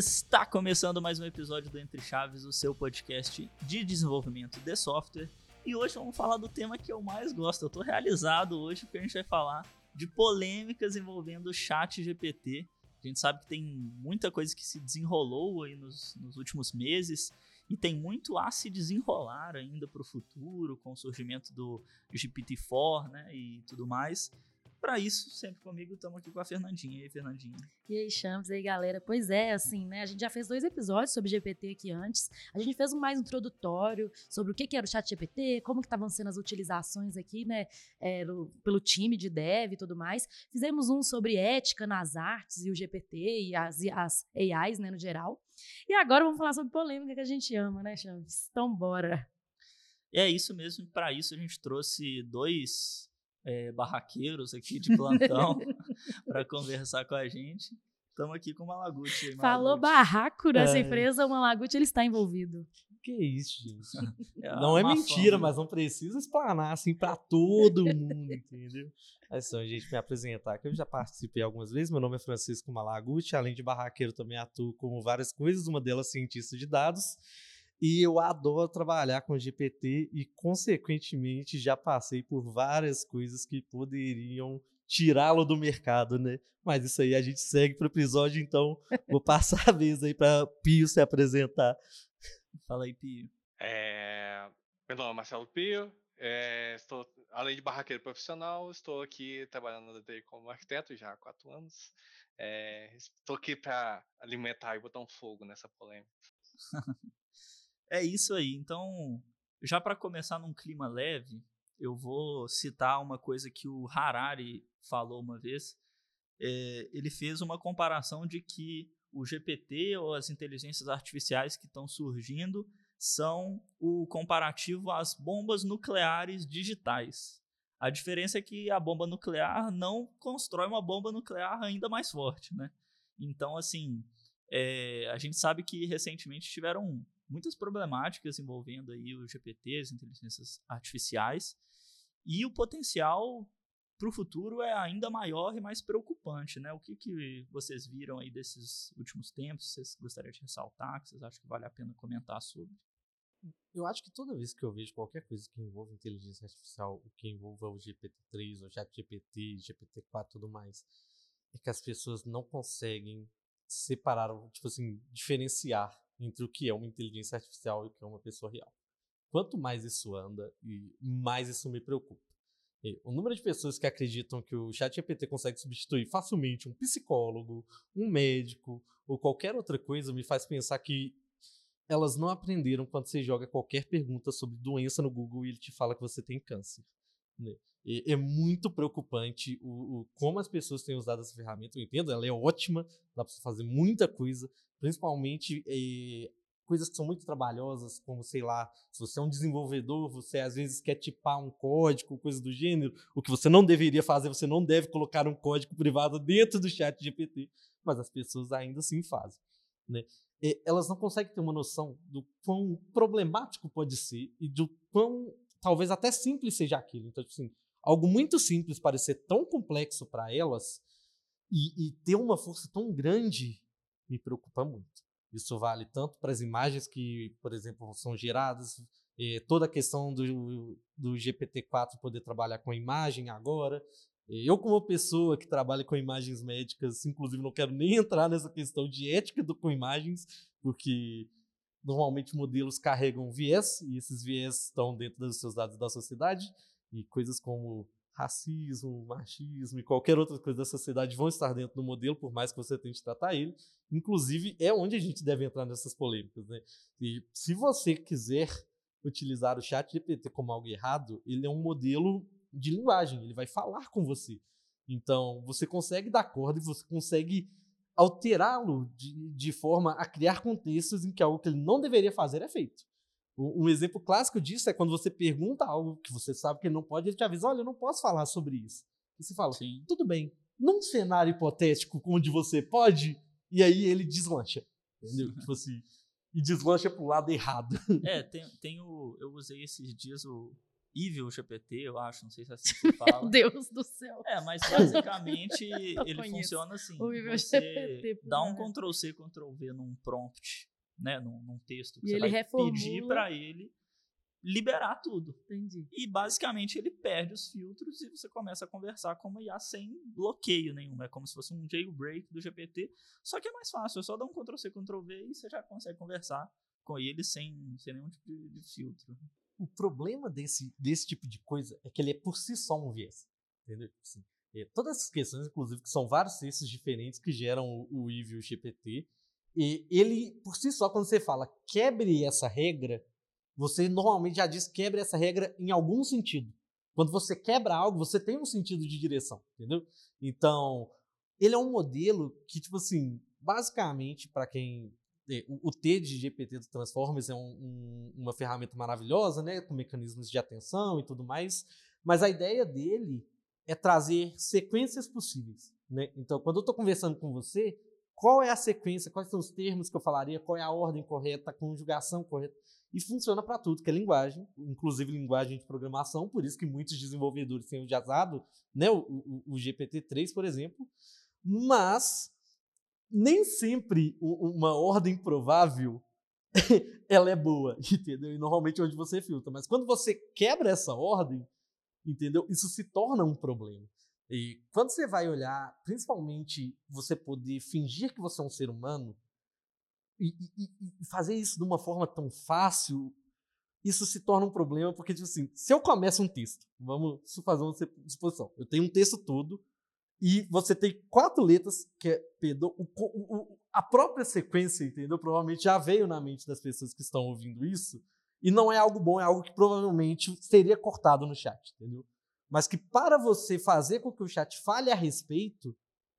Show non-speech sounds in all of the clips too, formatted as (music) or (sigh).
Está começando mais um episódio do Entre Chaves, o seu podcast de desenvolvimento de software. E hoje vamos falar do tema que eu mais gosto. Eu estou realizado hoje porque a gente vai falar de polêmicas envolvendo o chat GPT. A gente sabe que tem muita coisa que se desenrolou aí nos, nos últimos meses e tem muito a se desenrolar ainda para o futuro, com o surgimento do GPT-4 né, e tudo mais. Para isso, sempre comigo, estamos aqui com a Fernandinha. E aí, Fernandinha? E aí, Champs, e aí, galera? Pois é, assim, né? A gente já fez dois episódios sobre GPT aqui antes. A gente fez um mais introdutório sobre o que, que era o chat GPT, como que estavam sendo as utilizações aqui, né? É, pelo time de dev e tudo mais. Fizemos um sobre ética nas artes e o GPT e as, as AIs, né, no geral. E agora vamos falar sobre polêmica que a gente ama, né, Champs? Então, bora! E é isso mesmo. Para isso, a gente trouxe dois é, barraqueiros aqui de (laughs) plantão (laughs) para conversar com a gente. Estamos aqui com o Malaguti. Falou barraco nessa é. empresa, o Malaguti ele está envolvido. Que isso, gente? (laughs) É não é mentira, fama. mas não precisa explanar assim para todo mundo, entendeu? É só, gente, me apresentar, que eu já participei algumas vezes. Meu nome é Francisco Malaguti, além de barraqueiro, também atuo como várias coisas, uma delas cientista de dados. E eu adoro trabalhar com GPT e, consequentemente, já passei por várias coisas que poderiam tirá-lo do mercado, né? Mas isso aí a gente segue para o episódio, então (laughs) vou passar a vez aí para Pio se apresentar. Fala aí, Pio. É... Meu nome é Marcelo Pio, é... estou, além de barraqueiro profissional, estou aqui trabalhando na DTI como arquiteto já há quatro anos. É... Estou aqui para alimentar e botar um fogo nessa polêmica. (laughs) É isso aí. Então, já para começar num clima leve, eu vou citar uma coisa que o Harari falou uma vez. É, ele fez uma comparação de que o GPT ou as inteligências artificiais que estão surgindo são o comparativo às bombas nucleares digitais. A diferença é que a bomba nuclear não constrói uma bomba nuclear ainda mais forte, né? Então, assim, é, a gente sabe que recentemente tiveram muitas problemáticas envolvendo aí o GPT, as inteligências artificiais, e o potencial para o futuro é ainda maior e mais preocupante, né? O que, que vocês viram aí desses últimos tempos? Vocês gostariam de ressaltar? Que vocês acham que vale a pena comentar sobre? Eu acho que toda vez que eu vejo qualquer coisa que envolva inteligência artificial, o que envolva o GPT-3, o ChatGPT, GPT-4 e tudo mais, é que as pessoas não conseguem separar, tipo assim, diferenciar entre o que é uma inteligência artificial e o que é uma pessoa real. Quanto mais isso anda, mais isso me preocupa. E o número de pessoas que acreditam que o ChatGPT consegue substituir facilmente um psicólogo, um médico ou qualquer outra coisa me faz pensar que elas não aprenderam quando você joga qualquer pergunta sobre doença no Google e ele te fala que você tem câncer. Né? É muito preocupante o, o, como as pessoas têm usado essa ferramenta. Eu entendo, ela é ótima, dá para fazer muita coisa, principalmente é, coisas que são muito trabalhosas, como, sei lá, se você é um desenvolvedor, você às vezes quer tipar um código, coisa do gênero, o que você não deveria fazer, você não deve colocar um código privado dentro do chat GPT, mas as pessoas ainda assim fazem. Né? É, elas não conseguem ter uma noção do quão problemático pode ser e do quão talvez até simples seja aquilo. Então, tipo assim, algo muito simples parecer tão complexo para elas e, e, ter uma força tão grande me preocupa muito. Isso vale tanto para as imagens que, por exemplo, são geradas, eh, toda a questão do, do GPT-4 poder trabalhar com imagem agora. Eu, como pessoa que trabalha com imagens médicas, inclusive não quero nem entrar nessa questão de ética do, com imagens, porque normalmente modelos carregam viés, e esses viés estão dentro dos seus dados da sociedade, e coisas como racismo, machismo e qualquer outra coisa da sociedade vão estar dentro do modelo, por mais que você tente tratar ele. Inclusive, é onde a gente deve entrar nessas polêmicas. Né? E se você quiser utilizar o chat GPT como algo errado, ele é um modelo de linguagem, ele vai falar com você. Então, você consegue dar corda e você consegue alterá-lo de, de forma a criar contextos em que algo que ele não deveria fazer é feito. Um exemplo clássico disso é quando você pergunta algo que você sabe que ele não pode, ele te avisa: olha, eu não posso falar sobre isso. E você fala: Sim. tudo bem, num cenário hipotético onde você pode, e aí ele deslancha. Entendeu? tipo assim, e deslancha pro lado errado. (laughs) É, tem, tem o. Eu usei esses dias o, Evil GPT, eu acho, não sei se é assim que se fala. Meu (laughs) Deus do céu. É, mas (laughs) basicamente ele conheço funciona assim. o Evil Você GPT, dá um nada. Ctrl C, Ctrl V num prompt, né, num, num texto que E você ele vai pedir reformula. para ele liberar tudo. Entendi. E basicamente ele perde os filtros e você começa a conversar com uma IA sem bloqueio nenhum. É como se fosse um jailbreak do GPT. Só que é mais fácil, é só dar um Ctrl C, Ctrl V e você já consegue conversar com ele sem, sem nenhum tipo de, de filtro. O problema desse, desse tipo de coisa é que ele é por si só um viés. Entendeu? Tipo Assim, é, todas essas questões, inclusive, que são vários textos diferentes que geram o, o EVE e o GPT. E ele, por si só, quando você fala quebre essa regra, você normalmente já diz quebre essa regra em algum sentido. Quando você quebra algo, você tem um sentido de direção, entendeu? Então, ele é um modelo que, tipo assim, basicamente, para quem. é, O T de GPT do Transformers é um- um- uma ferramenta maravilhosa, né? Com mecanismos de atenção e tudo mais. Mas a ideia dele é trazer sequências possíveis. Né? Então, quando eu estou conversando com você, qual é a sequência, quais são os termos que eu falaria, qual é a ordem correta, a conjugação correta. E funciona para tudo, que é linguagem, inclusive linguagem de programação, por isso que muitos desenvolvedores têm utilizado né, o, o, o GPT-3, por exemplo. Mas nem sempre uma ordem provável (laughs) ela é boa, entendeu? E normalmente é onde você filtra. Mas quando você quebra essa ordem, entendeu? Isso se torna um problema. E quando você vai olhar, principalmente você poder fingir que você é um ser humano e, e- e- fazer isso de uma forma tão fácil, isso se torna um problema, porque, tipo assim, se eu começo um texto, vamos fazer uma suposição, eu tenho um texto todo, e você tem quatro letras, que é Pedro, o co- o- o- a própria sequência, entendeu? Provavelmente já veio na mente das pessoas que estão ouvindo isso, e não é algo bom, é algo que provavelmente seria cortado no chat, entendeu? Mas que para você fazer com que o chat fale a respeito,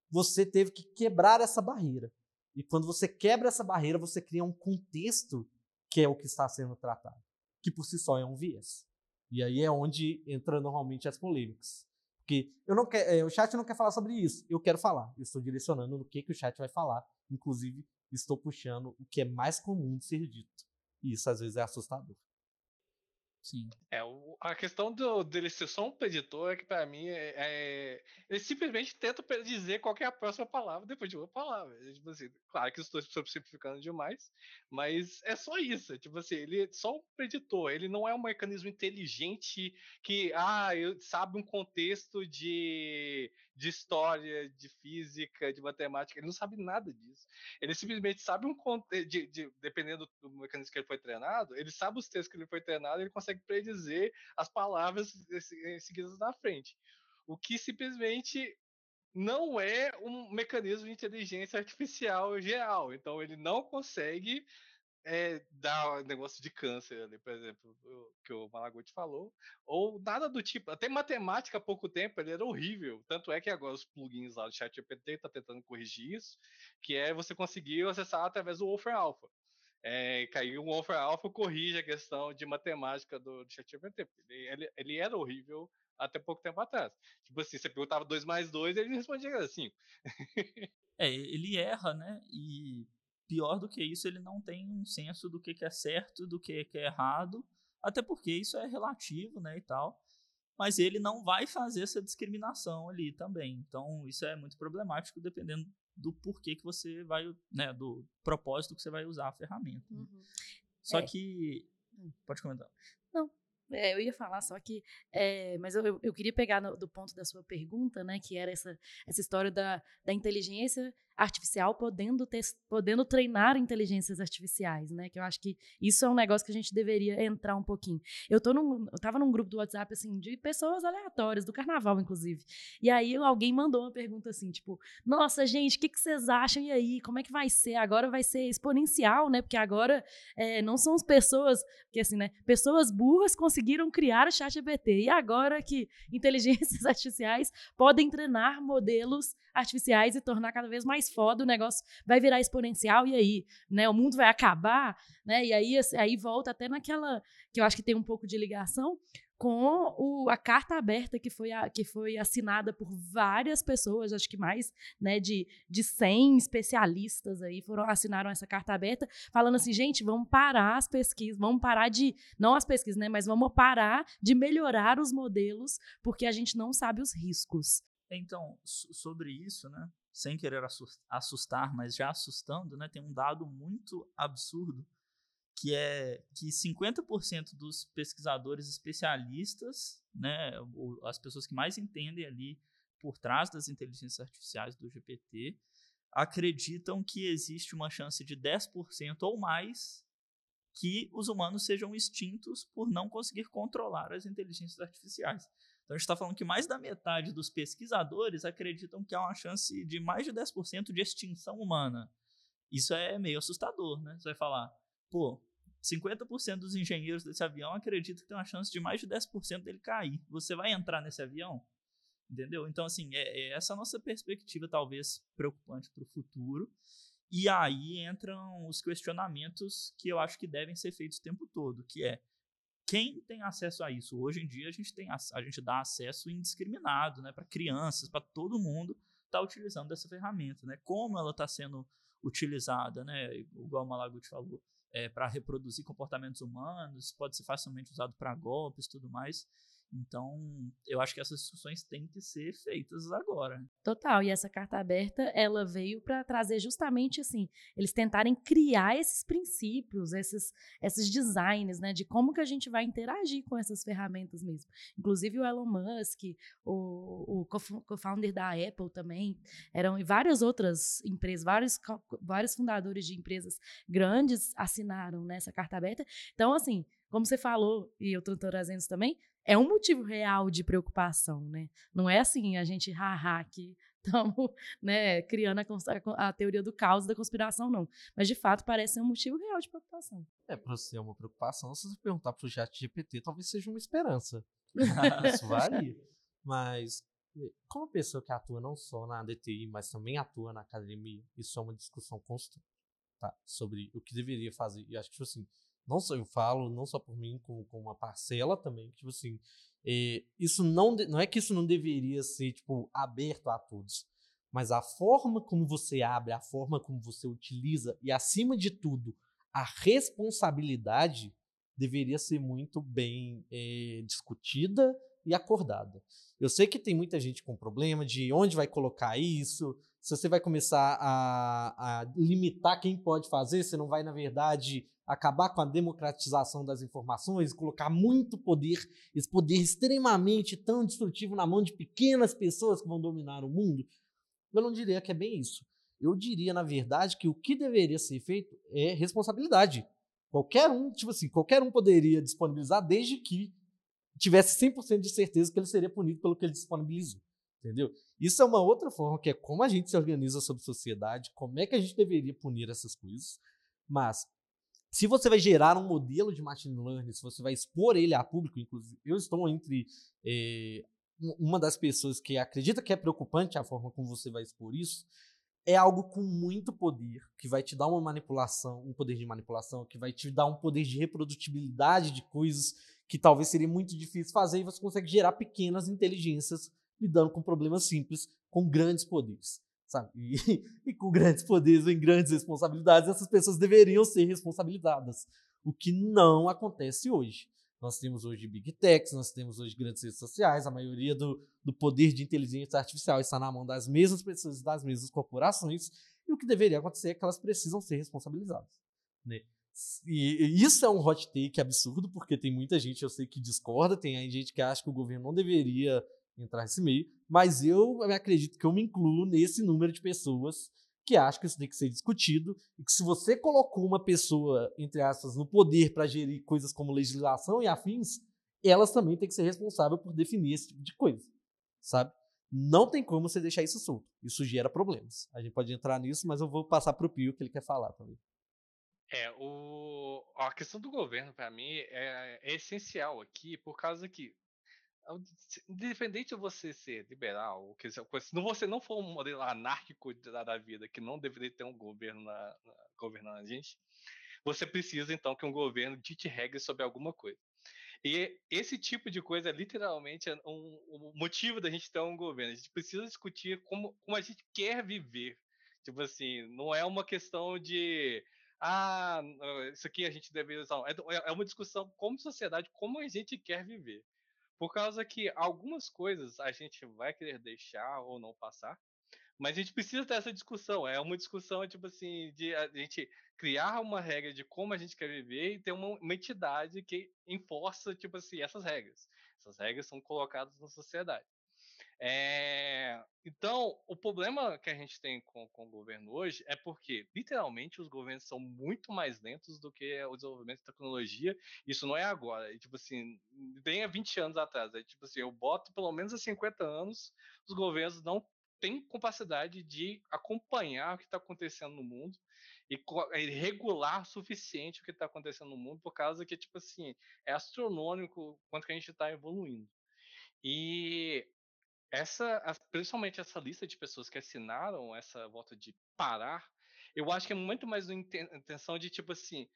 você teve que quebrar essa barreira. E quando você quebra essa barreira, você cria um contexto que é o que está sendo tratado, que por si só é um viés. E aí é onde entra normalmente as polêmicas. Porque eu não quero, é, o chat não quer falar sobre isso, eu quero falar. Eu estou direcionando no que, que o chat vai falar. Inclusive, estou puxando o que é mais comum de ser dito. E isso às vezes é assustador. Sim. É, o- a questão do, dele ser só um preditor é que pra mim é, é- ele simplesmente tenta predizer qual é a próxima palavra depois de uma palavra. É, Tipo assim, claro que estou simplificando demais, mas é só isso. é Tipo assim, ele é só um preditor, ele não é um mecanismo inteligente que ah, eu- sabe um contexto de, de história, de física, de matemática, ele não sabe nada disso. Ele simplesmente sabe um de, de- dependendo do mecanismo que ele foi treinado, ele sabe os textos que ele foi treinado, ele consegue predizer as palavras eh, seguidas na frente. O que simplesmente não é um mecanismo de inteligência artificial geral. Então ele não consegue é, dar negócio de câncer ali, por exemplo, que o Malaguti falou, ou nada do tipo. Até matemática há pouco tempo ele era horrível. Tanto é que agora os plugins lá do ChatGPT tá tentando corrigir isso, que é você conseguir acessar através do Wolfram Alpha. É, caiu o Wolfram Alpha corrige a questão de matemática do, do ChatGPT. Ele, ele, ele era horrível até pouco tempo atrás. Tipo assim, você perguntava 2 mais 2, ele respondia assim. É, ele erra, né? E pior do que isso, ele não tem um senso do que que é certo, do que que é errado, até porque isso é relativo, né, e tal. Mas ele não vai fazer essa discriminação ali também. Então, isso é muito problemático dependendo do porquê que você vai, né, do propósito que você vai usar a ferramenta. né. Uhum. Só É. que Hum. pode comentar. É, eu ia falar, só que. é, mas eu, eu- eu queria pegar no- do ponto da sua pergunta, né? Que era essa, essa história da, da inteligência artificial podendo, tes- podendo treinar inteligências artificiais, né? Que eu acho que isso é um negócio que a gente deveria entrar um pouquinho. Eu tô num, eu tava num grupo do WhatsApp, assim, de pessoas aleatórias, do carnaval, inclusive. E aí alguém mandou uma pergunta assim, tipo, nossa, gente, o que, que vocês acham? E aí, como é que vai ser? Agora vai ser exponencial, né? Porque agora é, não são as pessoas porque assim, né? Pessoas burras conseguiram criar o chat GPT. E agora que inteligências (laughs) artificiais podem treinar modelos artificiais e tornar cada vez mais foda, o negócio vai virar exponencial e aí, né? O mundo vai acabar, né? E aí, assim, aí volta até naquela que eu acho que tem um pouco de ligação com o, a carta aberta que foi, a, que foi assinada por várias pessoas, acho que mais né, de, de 100 especialistas aí foram assinaram essa carta aberta, falando assim, gente, vamos parar as pesquisas, vamos parar de, não as pesquisas, né, mas vamos parar de melhorar os modelos, porque a gente não sabe os riscos. Então, sobre isso, né, sem querer assustar, mas já assustando, né, tem um dado muito absurdo que é que 50% dos pesquisadores especialistas, né, as pessoas que mais entendem ali por trás das inteligências artificiais do GPT, acreditam que existe uma chance de 10% ou mais que os humanos sejam extintos por não conseguir controlar as inteligências artificiais. Então a gente está falando que mais da metade dos pesquisadores acreditam que há uma chance de mais de 10% de extinção humana. Isso é meio assustador, né? Você vai falar, pô, 50% dos engenheiros desse avião acreditam que tem uma chance de mais de 10% dele cair. Você vai entrar nesse avião? Entendeu? Então, assim, é, é essa nossa perspectiva, talvez, preocupante para o futuro. E aí entram os questionamentos que eu acho que devem ser feitos o tempo todo, que é quem tem acesso a isso? Hoje em dia a gente tem a, gente dá acesso indiscriminado, né, para crianças, para todo mundo está utilizando essa ferramenta, né? Como ela está sendo utilizada, né? Igual o Malaguti falou, é, para reproduzir comportamentos humanos, pode ser facilmente usado para golpes, tudo mais. Então, eu acho que essas discussões têm que ser feitas agora. Total, e essa carta aberta, ela veio para trazer justamente assim, eles tentarem criar esses princípios, esses, esses designs, né, de como que a gente vai interagir com essas ferramentas mesmo. Inclusive o Elon Musk, o, o co-founder da Apple também, eram e várias outras empresas, vários, vários fundadores de empresas grandes assinaram nessa né, carta aberta. Então, assim, como você falou, e eu estou trazendo isso também, é um motivo real de preocupação, né? Não é assim, a gente, haha, que estamos (laughs) né, criando a, a, teoria do caos da conspiração, não. Mas, de fato, parece ser um motivo real de preocupação. É, para ser uma preocupação, se você perguntar para o chat GPT, talvez seja uma esperança. (laughs) Isso varia. (laughs) Mas, como pessoa que atua não só na DTI, mas também atua na academia, isso é uma discussão constante, tá? Sobre o que deveria fazer. E acho que, tipo assim, não só eu falo, não só por mim, como com uma parcela também, tipo assim, é, isso não, não é que isso não deveria ser, tipo, aberto a todos, mas a forma como você abre, a forma como você utiliza e, acima de tudo, a responsabilidade deveria ser muito bem é, discutida e acordada. Eu sei que tem muita gente com problema de onde vai colocar isso, se você vai começar a, a limitar quem pode fazer, você não vai, na verdade, acabar com a democratização das informações, colocar muito poder, esse poder extremamente tão destrutivo na mão de pequenas pessoas que vão dominar o mundo, eu não diria que é bem isso. Eu diria, na verdade, que o que deveria ser feito é responsabilidade. Qualquer um, tipo assim, qualquer um poderia disponibilizar desde que tivesse 100% de certeza que ele seria punido pelo que ele disponibilizou. Entendeu? Isso é uma outra forma, que é como a gente se organiza sobre sociedade, como é que a gente deveria punir essas coisas. Mas se você vai gerar um modelo de machine learning, se você vai expor ele a público, inclusive, eu estou entre é, uma das pessoas que acredita que é preocupante a forma como você vai expor isso, é algo com muito poder, que vai te dar uma manipulação, um poder de manipulação, que vai te dar um poder de reprodutibilidade de coisas que talvez seria muito difícil fazer, e você consegue gerar pequenas inteligências lidando com problemas simples, com grandes poderes sabe? E, (laughs) e, com grandes poderes e grandes responsabilidades, essas pessoas deveriam ser responsabilizadas, o que não acontece hoje. Nós temos hoje Big Techs, nós temos hoje grandes redes sociais, a maioria do, do poder de inteligência artificial está na mão das mesmas pessoas das mesmas corporações, e o que deveria acontecer é que elas precisam ser responsabilizadas. Né? E isso é um hot take absurdo, porque tem muita gente, eu sei, que discorda, tem gente que acha que o governo não deveria entrar nesse meio, mas eu acredito que eu me incluo nesse número de pessoas que acham que isso tem que ser discutido e que se você colocou uma pessoa, entre aspas, no poder para gerir coisas como legislação e afins, elas também têm que ser responsáveis por definir esse tipo de coisa, sabe? Não tem como você deixar isso solto. Isso gera problemas. A gente pode entrar nisso, mas eu vou passar para o Pio que ele quer falar também. É, o... a questão do governo, para mim, é, é, essencial aqui, por causa que independente de você ser liberal, que se você não for um modelo anárquico da vida, que não deveria ter um governo na, na, governando a gente, você precisa então que um governo dite regras sobre alguma coisa. E esse tipo de coisa, literalmente, é um, um motivo da gente ter um governo. A gente precisa discutir como, como a gente quer viver. Tipo assim, não é uma questão de ah, isso aqui a gente deve usar. É, é uma discussão como sociedade, como a gente quer viver. Por causa que algumas coisas a gente vai querer deixar ou não passar, mas a gente precisa ter essa discussão. É uma discussão, tipo assim, de a gente criar uma regra de como a gente quer viver e ter uma, uma entidade que enforça, tipo assim, essas regras. Essas regras são colocadas na sociedade. É, então, o problema que a gente tem com, com, o governo hoje é porque, literalmente, os governos são muito mais lentos do que o desenvolvimento de tecnologia. Isso não é agora. É, tipo assim, bem há 20 anos atrás. É, tipo assim, eu boto pelo menos há 50 anos, os governos não têm capacidade de acompanhar o que está acontecendo no mundo e, e regular o suficiente o que está acontecendo no mundo, por causa que, tipo assim, é astronômico quanto que a gente está evoluindo. E essa, principalmente essa lista de pessoas que assinaram essa volta de parar, eu acho que é muito mais uma intenção de tipo assim,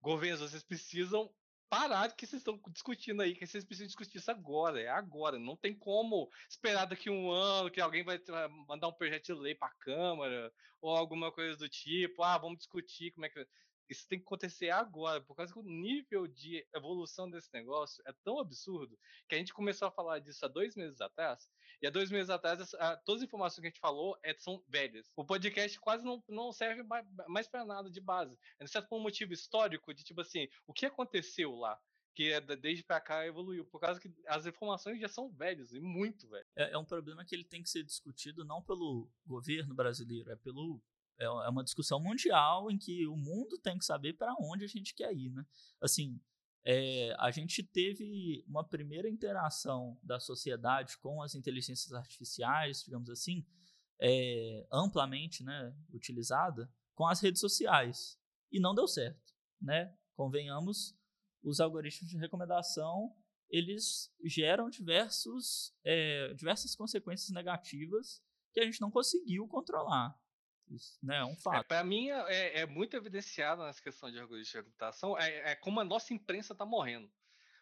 governos, vocês precisam parar que vocês estão discutindo aí, que vocês precisam discutir isso agora, é agora. Não tem como esperar daqui um ano que alguém vai mandar um projeto de lei para a Câmara ou alguma coisa do tipo, ah, vamos discutir como é que isso tem que acontecer agora, por causa que o nível de evolução desse negócio é tão absurdo que a gente começou a falar disso há dois meses atrás, e há dois meses atrás, todas as informações que a gente falou é, são velhas. O podcast quase não, não serve mais para nada de base. Exceto por um motivo histórico de tipo assim, o que aconteceu lá? que é desde pra cá evoluiu, por causa que as informações já são velhas, e muito velhas. É, é, um problema que ele tem que ser discutido não pelo governo brasileiro, é pelo é, é uma discussão mundial em que o mundo tem que saber para onde a gente quer ir, né? Assim, é, a gente teve uma primeira interação da sociedade com as inteligências artificiais, digamos assim, é, amplamente né, utilizada com as redes sociais. E não deu certo. Né? Convenhamos, os algoritmos de recomendação eles geram diversos, é, diversas consequências negativas que a gente não conseguiu controlar. Isso né, é um fato. É, Para mim, é, é, muito evidenciado nessa questão de algoritmo de reputação, é, é como a nossa imprensa está morrendo.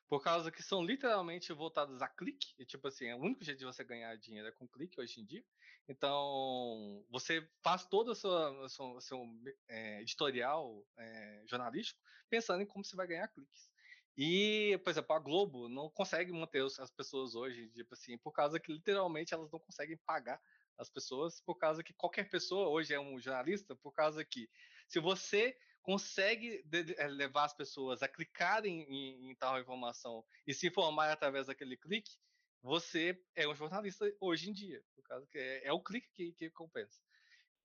Por causa que são literalmente voltadas a clique, e tipo assim, é o único jeito de você ganhar dinheiro é com clique hoje em dia. Então, você faz todo o seu, seu, seu é, editorial é, jornalístico pensando em como você vai ganhar cliques. E, por exemplo, a Globo não consegue manter as pessoas hoje, tipo assim, por causa que literalmente elas não conseguem pagar as pessoas, por causa que qualquer pessoa hoje é um jornalista, por causa que se você consegue eh, levar as pessoas a clicarem em, em, tal informação e se informar através daquele clique, você é um jornalista hoje em dia, por causa que é, é o clique que, que compensa.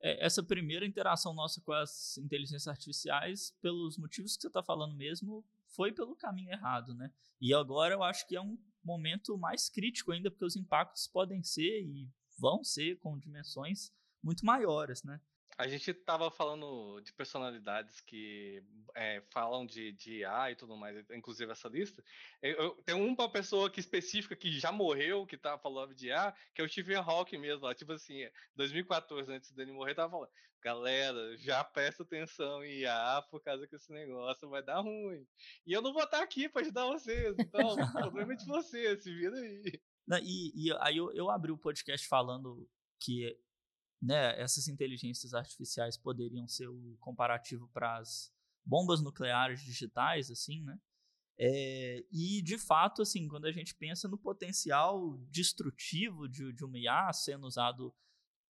É, essa primeira interação nossa com as inteligências artificiais, pelos motivos que você está falando mesmo, foi pelo caminho errado, né? E agora eu acho que é um momento mais crítico ainda, porque os impactos podem ser e vão ser com dimensões muito maiores, né? A gente estava falando de personalidades que é, falam de, de IA e tudo mais, inclusive essa lista. Eu, eu, tem uma pessoa que específica que já morreu, que tá falando de IA, que é o Stephen Hawking mesmo. Ó, tipo assim, 2014, antes dele morrer, tava falando: galera, já presta atenção em IA por causa que esse negócio vai dar ruim. E eu não vou estar aqui para ajudar vocês, então o problema é de vocês, se vira aí. E, e aí eu, eu abri o podcast falando que né, essas inteligências artificiais poderiam ser o comparativo para as bombas nucleares digitais, assim, né? É, e de fato, assim, quando a gente pensa no potencial destrutivo de, de uma IA sendo usado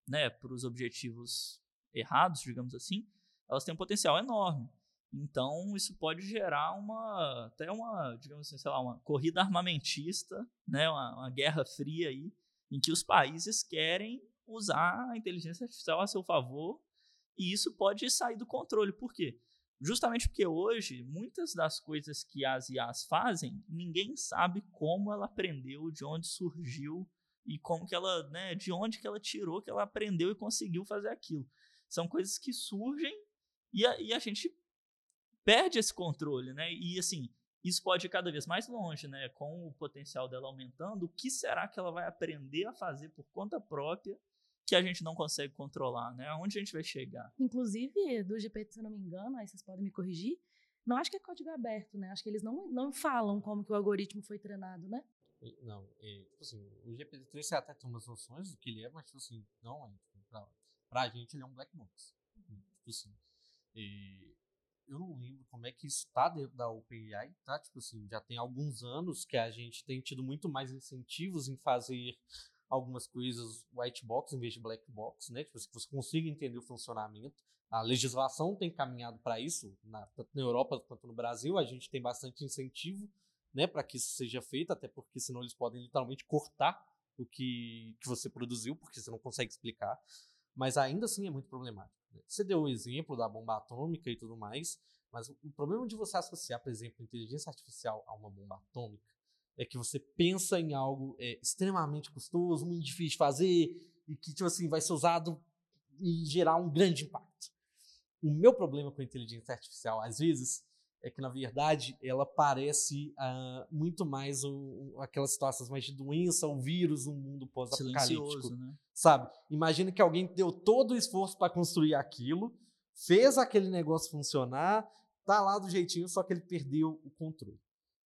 né, para os objetivos errados, digamos assim, elas têm um potencial enorme. Então, isso pode gerar uma, até uma, digamos assim, sei lá, uma corrida armamentista, né, uma, uma guerra fria aí, em que os países querem usar a inteligência artificial a seu favor e isso pode sair do controle. Por quê? Justamente porque hoje, muitas das coisas que as IAs fazem, ninguém sabe como ela aprendeu, de onde surgiu e como que ela, né, de onde que ela tirou, que ela aprendeu e conseguiu fazer aquilo. São coisas que surgem e a, e a gente perde esse controle, né? E assim, isso pode ir cada vez mais longe, né? Com o potencial dela aumentando, o que será que ela vai aprender a fazer por conta própria que a gente não consegue controlar, né? Aonde a gente vai chegar? Inclusive, do GPT, se eu não me engano, aí vocês podem me corrigir, Não acho que é código aberto, né? Acho que eles não, não falam como que o algoritmo foi treinado, né? Não, é, tipo assim, o GPT-3 você até tem umas noções do que ele é, mas tipo assim, não é. Tipo, pra, pra gente ele é um black box. Tipo assim, e eu não lembro como é que isso tá dentro da OpenAI, tá? Tipo assim, já tem alguns anos que a gente tem tido muito mais incentivos em fazer algumas coisas white box em vez de black box, né? Tipo, assim, você consiga entender o funcionamento. A legislação tem caminhado para isso, na, tanto na Europa quanto no Brasil. A gente tem bastante incentivo né, para que isso seja feito, até porque senão eles podem literalmente cortar o que, que você produziu, porque você não consegue explicar. Mas ainda assim é muito problemático. Você deu o exemplo da bomba atômica e tudo mais, mas o problema de você associar, por exemplo, inteligência artificial a uma bomba atômica é que você pensa em algo é, extremamente custoso, muito difícil de fazer e que tipo assim vai ser usado e gerar um grande impacto. O meu problema com a inteligência artificial, às vezes, é que na verdade ela parece uh, muito mais um, aquelas situações mais de doença, um vírus, um mundo pós-apocalíptico, né? Sabe? Imagina que alguém deu todo o esforço para construir aquilo, fez aquele negócio funcionar, tá lá do jeitinho, só que ele perdeu o controle,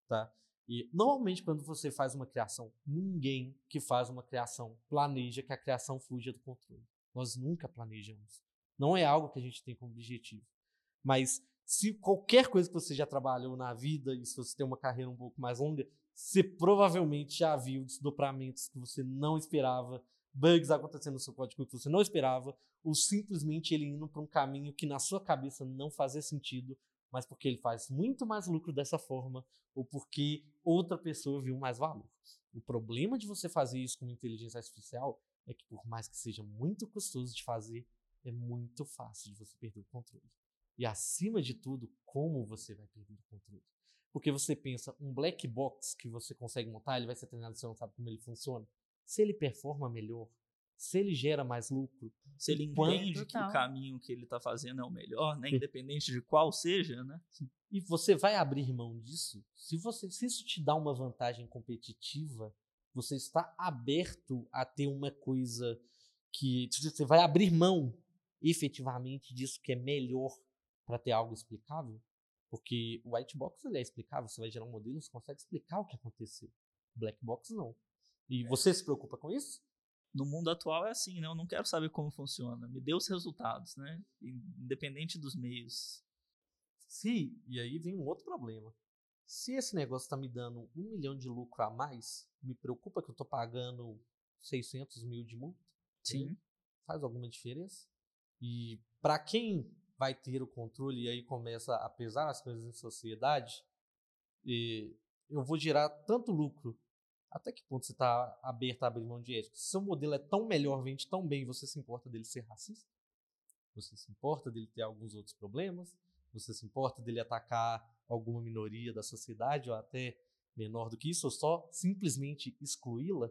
tá? E normalmente quando você faz uma criação, ninguém que faz uma criação planeja que a criação fuja do controle. Nós nunca planejamos. Não é algo que a gente tem como objetivo. Mas se qualquer coisa que você já trabalhou na vida, e se você tem uma carreira um pouco mais longa, você provavelmente já viu desdobramentos que você não esperava, bugs acontecendo no seu código que você não esperava, ou simplesmente ele indo para um caminho que na sua cabeça não fazia sentido, mas porque ele faz muito mais lucro dessa forma, ou porque outra pessoa viu mais valor. O problema de você fazer isso com inteligência artificial é que, por mais que seja muito custoso de fazer, é muito fácil de você perder o controle. E acima de tudo, como você vai perder o controle. Porque você pensa, um black box que você consegue montar, ele vai ser treinado, você não sabe como ele funciona. Se ele performa melhor, se ele gera mais lucro, se ele entende que o caminho que ele está fazendo é o melhor, né? independente de qual seja, né? E você vai abrir mão disso? Se você, se isso te dá uma vantagem competitiva, você está aberto a ter uma coisa que você vai abrir mão efetivamente disso que é melhor para ter algo explicável, porque o white box ele é explicável, você vai gerar um modelo, você consegue explicar o que aconteceu. Black box não. E você se preocupa com isso? No mundo atual é assim, né? Eu não quero saber como funciona. Me dê os resultados, né? Independente dos meios. Sim, e aí vem um outro problema. Se esse negócio está me dando um milhão de lucro a mais, me preocupa que eu estou pagando 600 mil de multa? Sim. Faz alguma diferença? E para quem vai ter o controle e aí começa a pesar as coisas em sociedade, e eu vou gerar tanto lucro. Até que ponto você está aberto a abrir mão de ética? Se seu modelo é tão melhor, vende tão bem, você se importa dele ser racista? Você se importa dele ter alguns outros problemas? Você se importa dele atacar alguma minoria da sociedade ou até menor do que isso, ou só simplesmente excluí-la?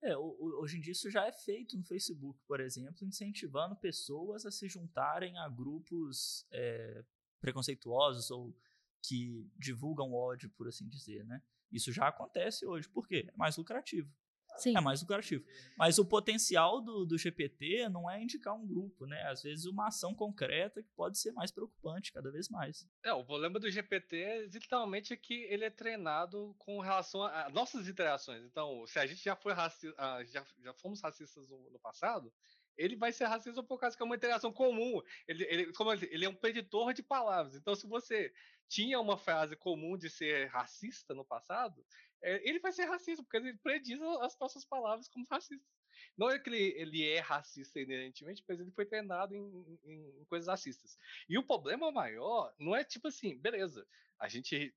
É, hoje em dia isso já é feito no Facebook, por exemplo, incentivando pessoas a se juntarem a grupos é, preconceituosos ou que divulgam ódio, por assim dizer, né? Isso já acontece hoje, por quê? É mais lucrativo. Sim. É mais lucrativo. Mas o potencial do, do GPT não é indicar um grupo, né? Às vezes uma ação concreta que pode ser mais preocupante cada vez mais. É, o problema do GPT é literalmente que ele é treinado com relação a, a nossas interações. Então, se a gente já foi racista, já, já fomos racistas no, no passado, ele vai ser racista por causa que é uma interação comum. Ele, ele, como ele, ele é um preditor de palavras. Então, se você tinha uma frase comum de ser racista no passado, é, ele vai ser racista, porque ele prediz as nossas palavras como racistas. Não é que ele, ele é racista inerentemente, mas ele foi treinado em, em, em, coisas racistas. E o problema maior não é tipo assim, beleza, a gente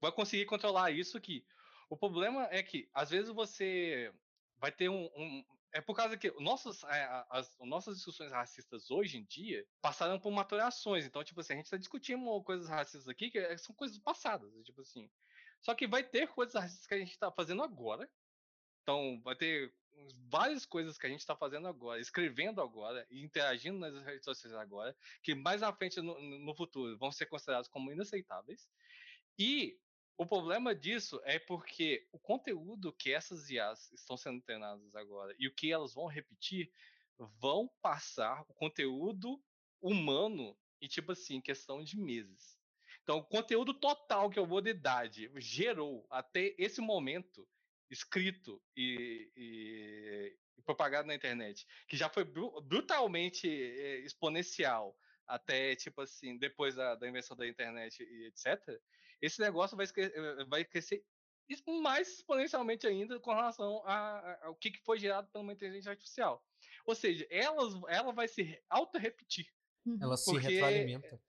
vai conseguir controlar isso aqui. O problema é que, às vezes, você vai ter um. um é por causa que nossos, é, as, nossas discussões racistas hoje em dia passaram por maturações. Então, tipo assim, a gente está discutindo coisas racistas aqui que é, são coisas passadas. Tipo assim, só que vai ter coisas artísticas que a gente está fazendo agora. Então, vai ter várias coisas que a gente está fazendo agora, escrevendo agora e interagindo nas redes sociais agora, que mais à frente no, no futuro vão ser considerados como inaceitáveis. E o problema disso é porque o conteúdo que essas IAs estão sendo treinadas agora e o que elas vão repetir vão passar o conteúdo humano em tipo assim, questão de meses. Então, o conteúdo total que a humanidade gerou até esse momento, escrito e, e, e propagado na internet, que já foi bru brutalmente eh, exponencial até, tipo assim, depois da, da invenção da internet e etc., esse negócio vai, eh, vai crescer mais exponencialmente ainda com relação ao que foi gerado uma inteligência artificial. Ou seja, elas, ela vai se auto-repetir. Uhum. Ela se retroalimenta.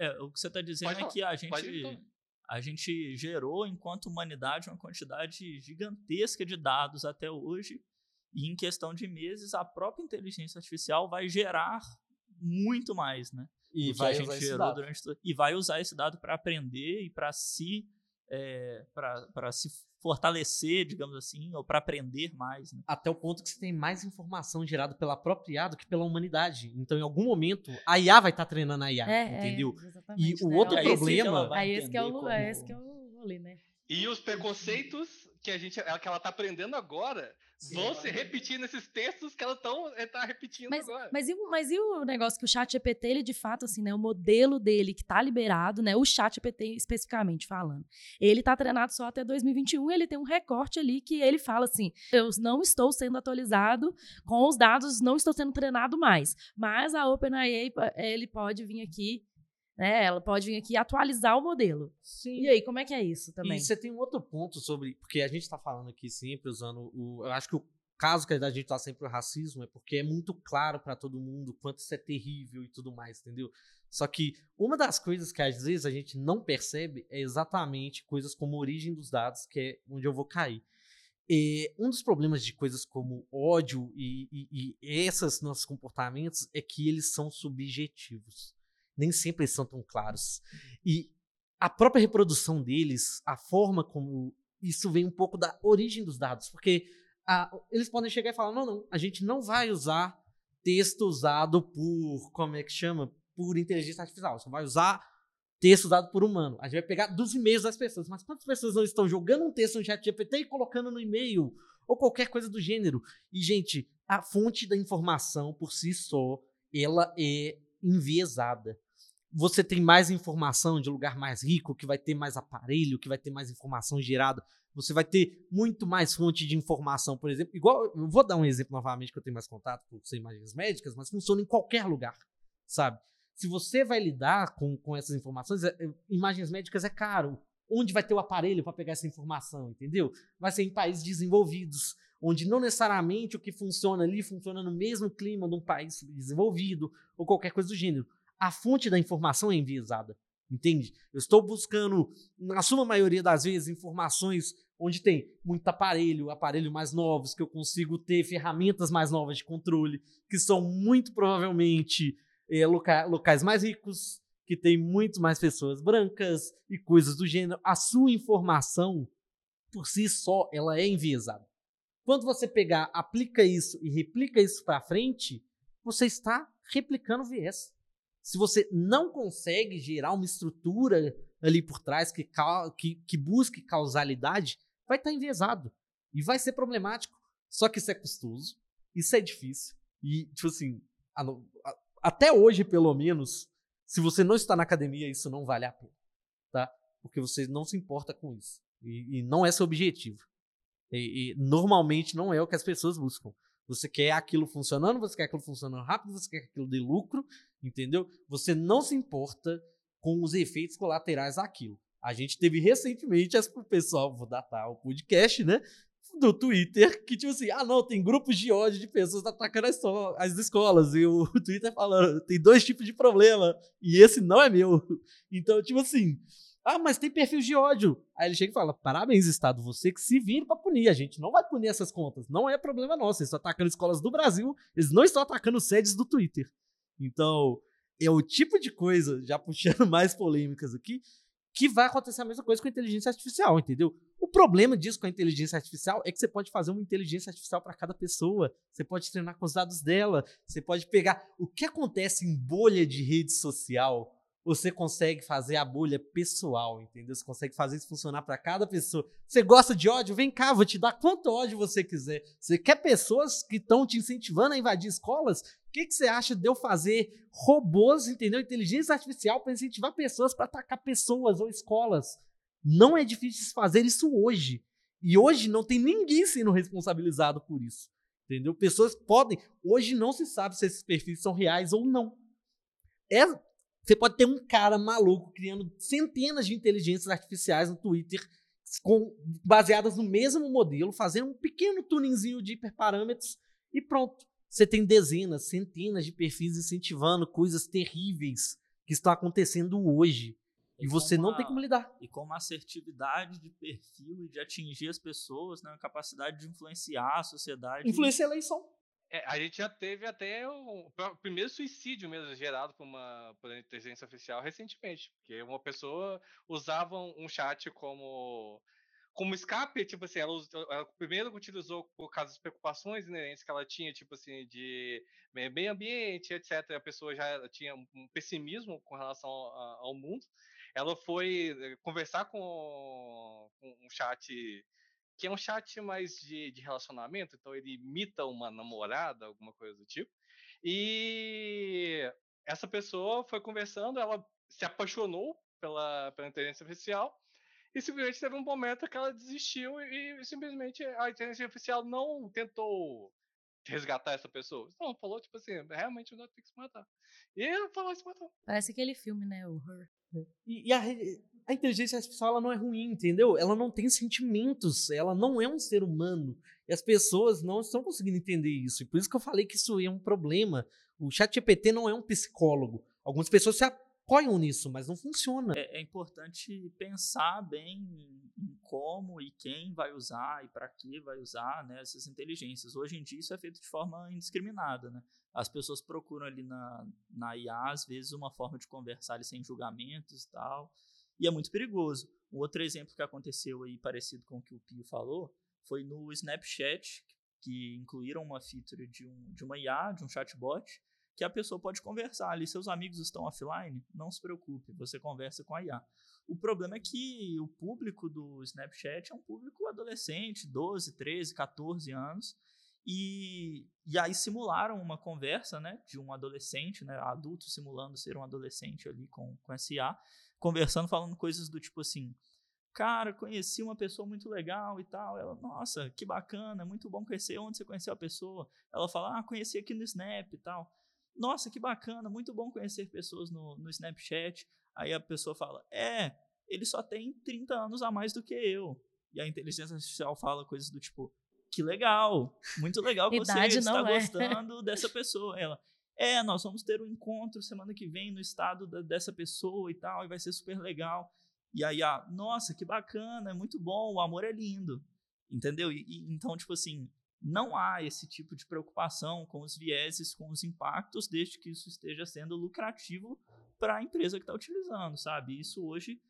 É, o que você está dizendo pode é que a gente, a gente gerou, enquanto humanidade, uma quantidade gigantesca de dados até hoje. E em questão de meses, a própria inteligência artificial vai gerar muito mais, né? E vai a gente gerou durante e vai usar esse dado para aprender e para se é, para se fortalecer, digamos assim, ou para aprender mais. Né? Até o ponto que você tem mais informação gerada pela própria IA do que pela humanidade. Então, em algum momento, a IA vai estar tá treinando a IA, é, é entendeu? É, e o outro é problema... Aí esse que é o, como... é esse que é o rolê, né? E os preconceitos que a gente, que ela está aprendendo agora vão se repetir nesses textos que ela estão eh, tá repetindo mas, agora. Mas e, mas e o negócio que o chat GPT, ele de fato, assim, né, o modelo dele que está liberado, né, o chat GPT especificamente falando, ele está treinado só até 2021 ele tem um recorte ali que ele fala assim, eu não estou sendo atualizado com os dados, não estou sendo treinado mais, mas a OpenAI, ele pode vir aqui né? Ela pode vir aqui atualizar o modelo. Sim. E aí, como é que é isso também? E você tem um outro ponto sobre. Porque a gente está falando aqui sempre usando o. Eu acho que o caso que a gente está sempre o racismo é porque é muito claro para todo mundo quanto isso é terrível e tudo mais, entendeu? Só que uma das coisas que às vezes a gente não percebe é exatamente coisas como a origem dos dados, que é onde eu vou cair. E um dos problemas de coisas como ódio e, e, e esses nossos comportamentos é que eles são subjetivos nem sempre eles são tão claros. E a própria reprodução deles, a forma como isso vem um pouco da origem dos dados, porque a, eles podem chegar e falar: não, não, a gente não vai usar texto usado por, como é que chama? Por inteligência artificial. Você vai usar texto usado por humano. A gente vai pegar dos e-mails das pessoas. Mas quantas pessoas não estão jogando um texto no chat GPT e colocando no e-mail? Ou qualquer coisa do gênero. E, gente, a fonte da informação por si só, ela é enviesada você tem mais informação de lugar mais rico, que vai ter mais aparelho, que vai ter mais informação gerada. Você vai ter muito mais fonte de informação, por exemplo. Igual, eu vou dar um exemplo novamente que eu tenho mais contato com imagens médicas, mas funciona em qualquer lugar, sabe? Se você vai lidar com, com essas informações, é, é, imagens médicas é caro. Onde vai ter o aparelho para pegar essa informação, entendeu? Vai ser em países desenvolvidos, onde não necessariamente o que funciona ali funciona no mesmo clima de um país desenvolvido ou qualquer coisa do gênero a fonte da informação é enviesada. Entende? Eu estou buscando, na suma maioria das vezes, informações onde tem muito aparelho, aparelhos mais novos, que eu consigo ter ferramentas mais novas de controle, que são muito provavelmente é, loca locais mais ricos, que tem muito mais pessoas brancas e coisas do gênero. A sua informação, por si só, ela é enviesada. Quando você pegar, aplica isso e replica isso para frente, você está replicando viés se você não consegue gerar uma estrutura ali por trás que, que, que busque causalidade, vai estar tá enviesado. E vai ser problemático. Só que isso é custoso, isso é difícil. E, tipo assim, a, a, até hoje, pelo menos, se você não está na academia, isso não vale a pena. Tá? Porque você não se importa com isso. E, e não é seu objetivo. E, e, normalmente não é o que as pessoas buscam. Você quer aquilo funcionando, você quer aquilo funcionando rápido, você quer aquilo de lucro, entendeu? Você não se importa com os efeitos colaterais daquilo. A gente teve recentemente o pessoal, vou datar o podcast, né? Do Twitter, que tipo assim, ah não, tem grupos de ódio de pessoas atacando as, as escolas. E o (laughs) Twitter falando, tem dois tipos de problema, e esse não é meu. (laughs) Então, tipo assim, ah, mas tem perfil de ódio. Aí ele chega e fala: parabéns, Estado, você que se vire pra punir. A gente não vai punir essas contas. Não é problema nosso. Eles estão atacando escolas do Brasil, eles não estão atacando sedes do Twitter. Então, é o tipo de coisa, já puxando (laughs) mais polêmicas aqui, que vai acontecer a mesma coisa com a inteligência artificial, entendeu? O problema disso com a inteligência artificial é que você pode fazer uma inteligência artificial para cada pessoa. Você pode treinar com os dados dela. Você pode pegar o que acontece em bolha de rede social você consegue fazer a bolha pessoal, entendeu? Você consegue fazer isso funcionar para cada pessoa. Você gosta de ódio? Vem cá, vou te dar quanto ódio você quiser. Você quer pessoas que estão te incentivando a invadir escolas? O que, que você acha de eu fazer robôs, entendeu? Inteligência artificial para incentivar pessoas para atacar pessoas ou escolas? Não é difícil fazer isso hoje. E hoje não tem ninguém sendo responsabilizado por isso. Entendeu? Pessoas podem. Hoje não se sabe se esses perfis são reais ou não. É, você pode ter um cara maluco criando centenas de inteligências artificiais no Twitter com, baseadas no mesmo modelo, fazendo um pequeno tuningzinho de hiperparâmetros e pronto. Você tem dezenas, centenas de perfis incentivando coisas terríveis que estão acontecendo hoje. E, e você não tem como lidar. E com uma assertividade de perfil e de atingir as pessoas, né? a capacidade de influenciar a sociedade. Influenciar a eleição. É, a gente já teve até o, o, primeiro suicídio mesmo gerado por uma por inteligência artificial recentemente, porque uma pessoa usava um chat como como escape, tipo assim, ela, ela primeiro utilizou por causa das preocupações inerentes que ela tinha, tipo assim, de meio ambiente, etc. A pessoa já tinha um pessimismo com relação ao, mundo. Ela foi eh, conversar com, com um chat que é um chat mais de, de relacionamento, então ele imita uma namorada, alguma coisa do tipo. E essa pessoa foi conversando, ela se apaixonou pela, pela inteligência artificial e simplesmente teve um momento que ela desistiu e, simplesmente a inteligência artificial não tentou resgatar essa pessoa. Não, falou tipo assim, realmente o Neto tem que se matar. E ele falou se matou. Parece aquele filme, né, o Her. E, e a, a, inteligência artificial ela não é ruim, entendeu? Ela não tem sentimentos, ela não é um ser humano. E as pessoas não estão conseguindo entender isso. E por isso que eu falei que isso é um problema. O chat GPT não é um psicólogo. Algumas pessoas se apoiam nisso, mas não funciona. É, é importante pensar bem em como e quem vai usar e para que vai usar né, essas inteligências. Hoje em dia isso é feito de forma indiscriminada. Né? As pessoas procuram ali na, na IA, às vezes, uma forma de conversar ali sem julgamentos e tal. E é muito perigoso. Um outro exemplo que aconteceu aí, parecido com o que o Pio falou, foi no Snapchat, que incluíram uma feature de, um, de uma IA, de um chatbot, que a pessoa pode conversar ali. Seus amigos estão offline, não se preocupe, você conversa com a IA. O problema é que o público do Snapchat é um público adolescente, 12, 13, 14 anos, e, e aí simularam uma conversa, né, de um adolescente, né, adulto simulando ser um adolescente ali com, com SA, conversando, falando coisas do tipo assim, cara, conheci uma pessoa muito legal e tal. Ela, nossa, que bacana, muito bom conhecer. Onde você conheceu a pessoa? Ela fala, ah, conheci aqui no Snap e tal. Nossa, que bacana, muito bom conhecer pessoas no, no Snapchat. Aí a pessoa fala, é, ele só tem 30 anos a mais do que eu. E a inteligência artificial fala coisas do tipo, que legal, muito legal que você está é. gostando (laughs) dessa pessoa. Ela, é, nós vamos ter um encontro semana que vem no estado da, dessa pessoa e tal, e vai ser super legal. E aí, ah, nossa, que bacana, é muito bom, o amor é lindo. Entendeu? E, e, então, tipo assim, não há esse tipo de preocupação com os vieses, com os impactos, desde que isso esteja sendo lucrativo para a empresa que está utilizando, sabe? Isso hoje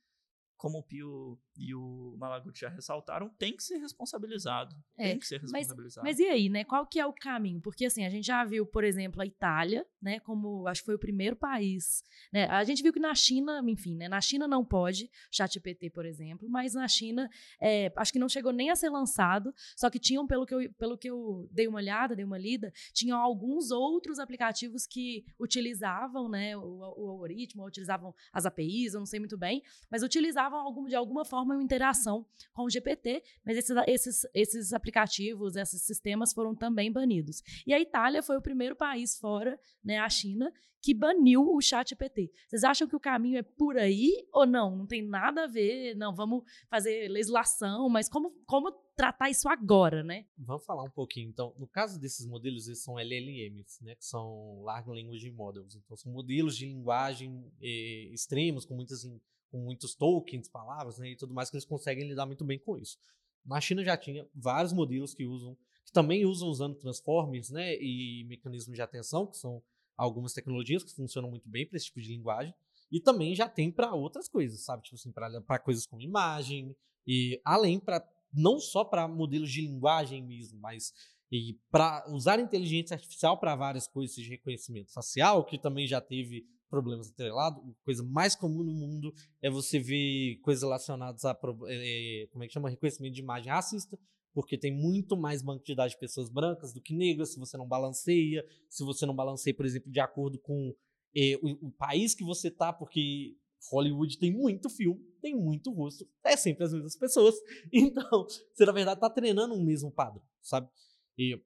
como o Pio e o Malaguti já ressaltaram, tem que ser responsabilizado. É, tem que ser responsabilizado. Mas, mas, e aí, né? Qual que é o caminho? Porque assim, a gente já viu, por exemplo, a Itália, né? Como acho que foi o primeiro país. Né? A gente viu que na China, enfim, né? Na China não pode, chat GPT, por exemplo, mas na China é, acho que não chegou nem a ser lançado, só que tinham, pelo que, eu, pelo que eu dei uma olhada, dei uma lida, tinham alguns outros aplicativos que utilizavam né, o, o algoritmo, utilizavam as APIs, eu não sei muito bem, mas utilizavam algum, de alguma forma uma interação com o GPT, mas esses, esses, esses aplicativos, esses sistemas foram também banidos. E a Itália foi o primeiro país fora, né, a China, que baniu o chat GPT. Vocês acham que o caminho é por aí ou não? Não tem nada a ver, não, vamos fazer legislação, mas como, como tratar isso agora, né? Vamos falar um pouquinho, então. No caso desses modelos, eles são LLMs, né? Que são Large Language Models. Então, são modelos de linguagem eh, extremos, com muitas com muitos tokens, palavras né, e tudo mais, que eles conseguem lidar muito bem com isso. Na China já tinha vários modelos que usam, que também usam usando transformers né, e mecanismos de atenção, que são algumas tecnologias que funcionam muito bem para esse tipo de linguagem. E também já tem para outras coisas, sabe? Tipo assim, para coisas como imagem, e além para não só para modelos de linguagem mesmo, mas e para usar inteligência artificial para várias coisas de reconhecimento facial, que também já teve problemas atrelados, coisa mais comum no mundo é você ver coisas relacionadas a é, como é que chama reconhecimento de imagem racista, porque tem muito mais banco de dados de pessoas brancas do que negras, se você não balanceia, se você não balanceia, por exemplo, de acordo com é, o, o, país que você tá, porque Hollywood tem muito filme, tem muito rosto, é sempre as mesmas pessoas. (laughs) Então, você na verdade tá treinando um mesmo padrão, sabe? E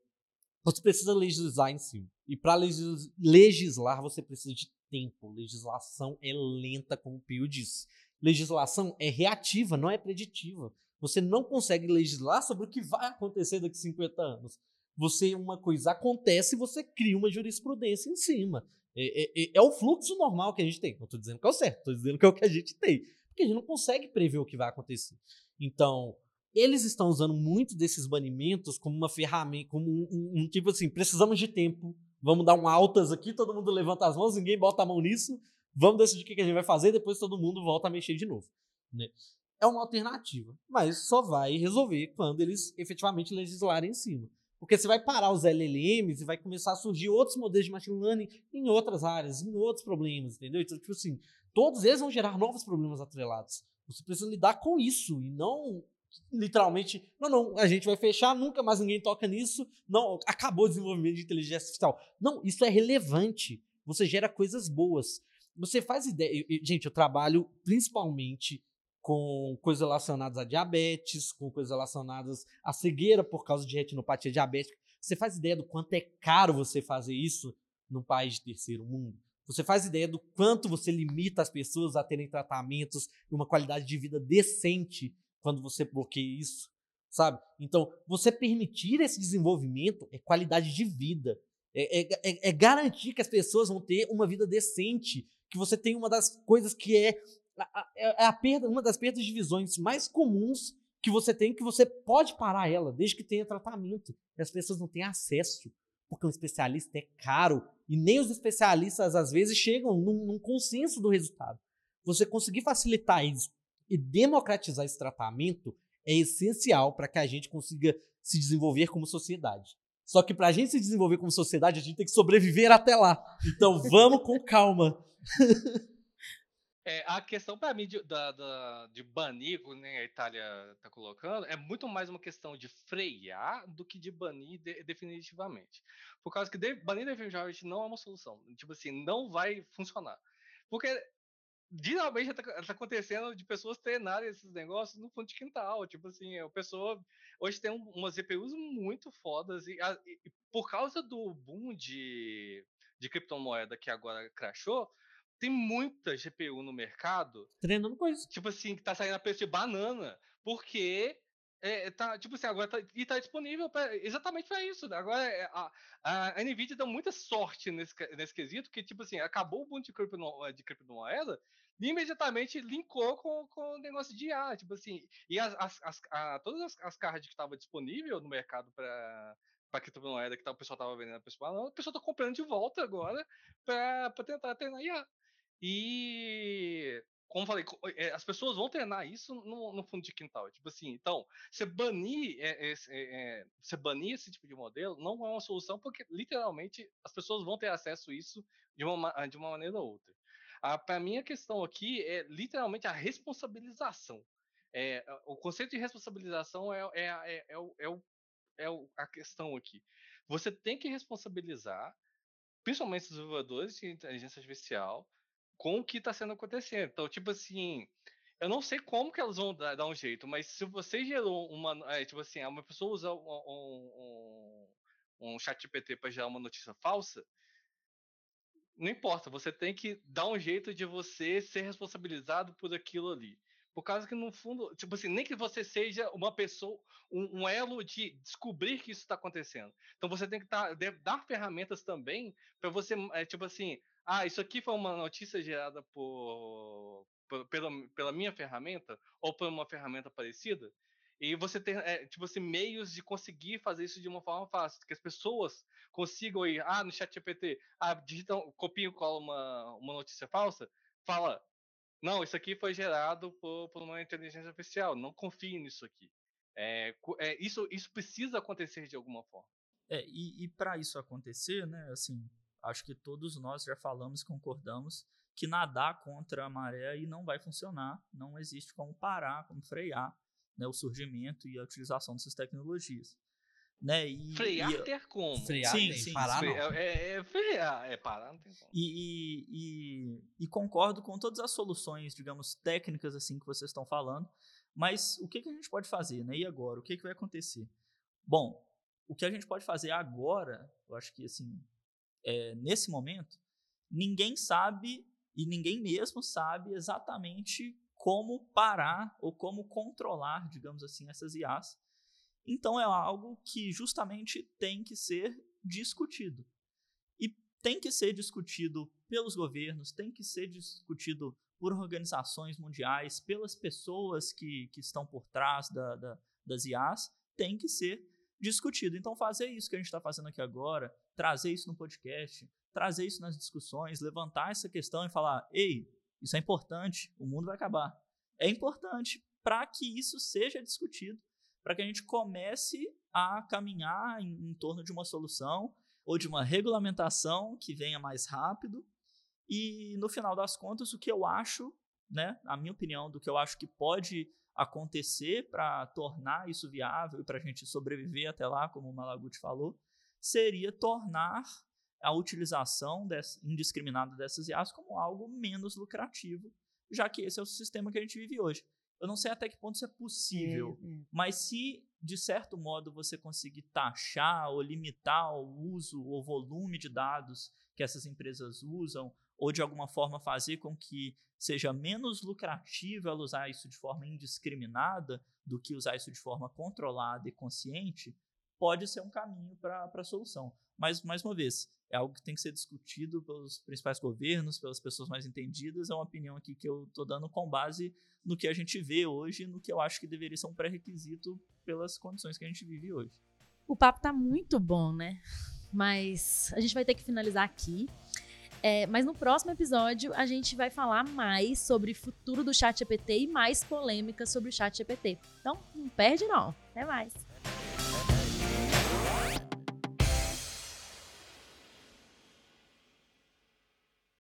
você precisa legislar em cima. E para legislar, você precisa de tempo. Legislação é lenta, como o Pio disse. Legislação é reativa, não é preditiva. Você não consegue legislar sobre o que vai acontecer daqui a 50 anos. Você, uma coisa acontece e você cria uma jurisprudência em cima. É, é, é, o fluxo normal que a gente tem. Não estou dizendo que é o certo, estou dizendo que é o que a gente tem. Porque a gente não consegue prever o que vai acontecer. Então, eles estão usando muito desses banimentos como uma ferramenta, como um, um, um, tipo assim, precisamos de tempo, vamos dar um altas aqui, todo mundo levanta as mãos, ninguém bota a mão nisso, vamos decidir o que a gente vai fazer, depois todo mundo volta a mexer de novo. Né? É uma alternativa, mas só vai resolver quando eles efetivamente legislarem em cima. Porque você vai parar os LLMs e vai começar a surgir outros modelos de machine learning em outras áreas, em outros problemas, entendeu? Então, tipo assim, todos eles vão gerar novos problemas atrelados. Você precisa lidar com isso e não literalmente, não, não, a gente vai fechar, nunca mais ninguém toca nisso, não, acabou o desenvolvimento de inteligência artificial. Não, isso é relevante. Você gera coisas boas. Você faz ideia. Eu, gente, eu trabalho principalmente com coisas relacionadas a diabetes, com coisas relacionadas à cegueira por causa de retinopatia diabética. Você faz ideia do quanto é caro você fazer isso num país de terceiro mundo? Você faz ideia do quanto você limita as pessoas a terem tratamentos e uma qualidade de vida decente quando você bloqueia isso, sabe? Então, você permitir esse desenvolvimento é qualidade de vida. É, é, é, é, garantir que as pessoas vão ter uma vida decente. Que você tem uma das coisas que é a, é a perda, uma das perdas de visões mais comuns que você tem, que você pode parar ela, desde que tenha tratamento. E as pessoas não têm acesso, porque um especialista é caro. E nem os especialistas, às vezes, chegam num, num consenso do resultado. Você conseguir facilitar isso e democratizar esse tratamento é essencial para que a gente consiga se desenvolver como sociedade. Só que para a gente se desenvolver como sociedade, a gente tem que sobreviver até lá. Então (laughs) vamos com calma. É, a questão para mim de, da, da, de banir, como né, a Itália está colocando, é muito mais uma questão de frear do que de banir de, definitivamente. Por causa que de, banir definitivamente não é uma solução. Tipo assim, não vai funcionar. Porque geralmente está tá acontecendo de pessoas treinarem esses negócios no fundo de quintal. Tipo assim, a pessoa hoje tem umas GPUs muito fodas e, a, e, por causa do boom de, de criptomoeda que agora crashou, tem muita GPU no mercado. Treinando coisa. Tipo assim, que tá saindo a preço de banana. Porque é, tá, tipo assim, agora tá, e tá disponível pra, exatamente para isso. Né? Agora é, a, a, a, Nvidia deu muita sorte nesse, nesse quesito, que, tipo assim, acabou o boom de, criptomoeda, de criptomoeda imediatamente linkou com, com o negócio de IA. Tipo assim, e as, as, as a, todas as, as cards que estavam disponíveis no mercado para para criptomoeda que tá, o pessoal tava vendendo a pessoa, o pessoal tá comprando de volta agora para tentar treinar IA. E como falei, é, as pessoas vão treinar isso no, no, fundo de quintal. Tipo assim, então, você banir, é, é, é, você banir esse tipo de modelo não é uma solução, porque literalmente as pessoas vão ter acesso a isso de uma, de uma maneira ou outra. Ah, Para mim, a questão aqui é literalmente a responsabilização. É, o conceito de responsabilização é, é, é, é, o, é, o, é a questão aqui. Você tem que responsabilizar, principalmente os desenvolvedores de inteligência artificial, com o que está sendo acontecendo. Então, tipo assim, eu não sei como que elas vão dar, dar um jeito, mas se você gerou uma, é, tipo assim, uma pessoa usa um, um, um chat GPT para gerar uma notícia falsa, não importa, você tem que dar um jeito de você ser responsabilizado por aquilo ali. Por causa que, no fundo, tipo assim, nem que você seja uma pessoa, um, um elo de descobrir que isso está acontecendo. Então você tem que tá, dar ferramentas também para você, é, tipo assim, ah, isso aqui foi uma notícia gerada por, por, pela, pela minha ferramenta ou por uma ferramenta parecida. E você tem, é, tipo assim, meios de conseguir fazer isso de uma forma fácil, que as pessoas consigam ir, ah, no chat GPT, ah, digitam, copiam e colam uma, uma notícia falsa, fala, não, isso aqui foi gerado por, por uma inteligência artificial, não confie nisso aqui. É, é, isso, isso precisa acontecer de alguma forma. É, e, e para isso acontecer, né, assim, acho que todos nós já falamos e concordamos que nadar contra a maré aí não vai funcionar, não existe como parar, como frear né, o surgimento e a utilização dessas tecnologias. Né? E, frear e, ter como? Frear sim, tem, sim, parar Fre- não. É, é frear, é parar, não tem como. e, e, e, e concordo com todas as soluções, digamos, técnicas assim que vocês estão falando, mas o que, que a gente pode fazer, né? E agora? O que, que vai acontecer? Bom, o que a gente pode fazer agora, eu acho que assim, é, nesse momento, ninguém sabe e ninguém mesmo sabe exatamente como parar ou como controlar, digamos assim, essas IAs. Então é algo que justamente tem que ser discutido. E tem que ser discutido pelos governos, tem que ser discutido por organizações mundiais, pelas pessoas que, que estão por trás da, da, das IAs, tem que ser discutido. Então, fazer isso que a gente está fazendo aqui agora, trazer isso no podcast, trazer isso nas discussões, levantar essa questão e falar: ei, isso é importante, o mundo vai acabar. É importante para que isso seja discutido, para que a gente comece a caminhar em, em torno de uma solução ou de uma regulamentação que venha mais rápido. E no final das contas, o que eu acho, né, a minha opinião, do que eu acho que pode acontecer para tornar isso viável e para a gente sobreviver até lá, como o Malaguti falou, seria tornar a utilização dessa, indiscriminada dessas IAs como algo menos lucrativo, já que esse é o sistema que a gente vive hoje. Eu não sei até que ponto isso é possível, É, é. mas se de certo modo você conseguir taxar ou limitar o uso ou volume de dados que essas empresas usam, ou de alguma forma fazer com que seja menos lucrativo ela usar isso de forma indiscriminada do que usar isso de forma controlada e consciente, pode ser um caminho para a solução. Mas, mais uma vez, é algo que tem que ser discutido pelos principais governos, pelas pessoas mais entendidas. É uma opinião aqui que eu estou dando com base no que a gente vê hoje, no que eu acho que deveria ser um pré-requisito pelas condições que a gente vive hoje. O papo tá muito bom, né? Mas a gente vai ter que finalizar aqui. É, mas no próximo episódio a gente vai falar mais sobre o futuro do chat GPT e mais polêmicas sobre o chat GPT. Então, não perde não. Até mais.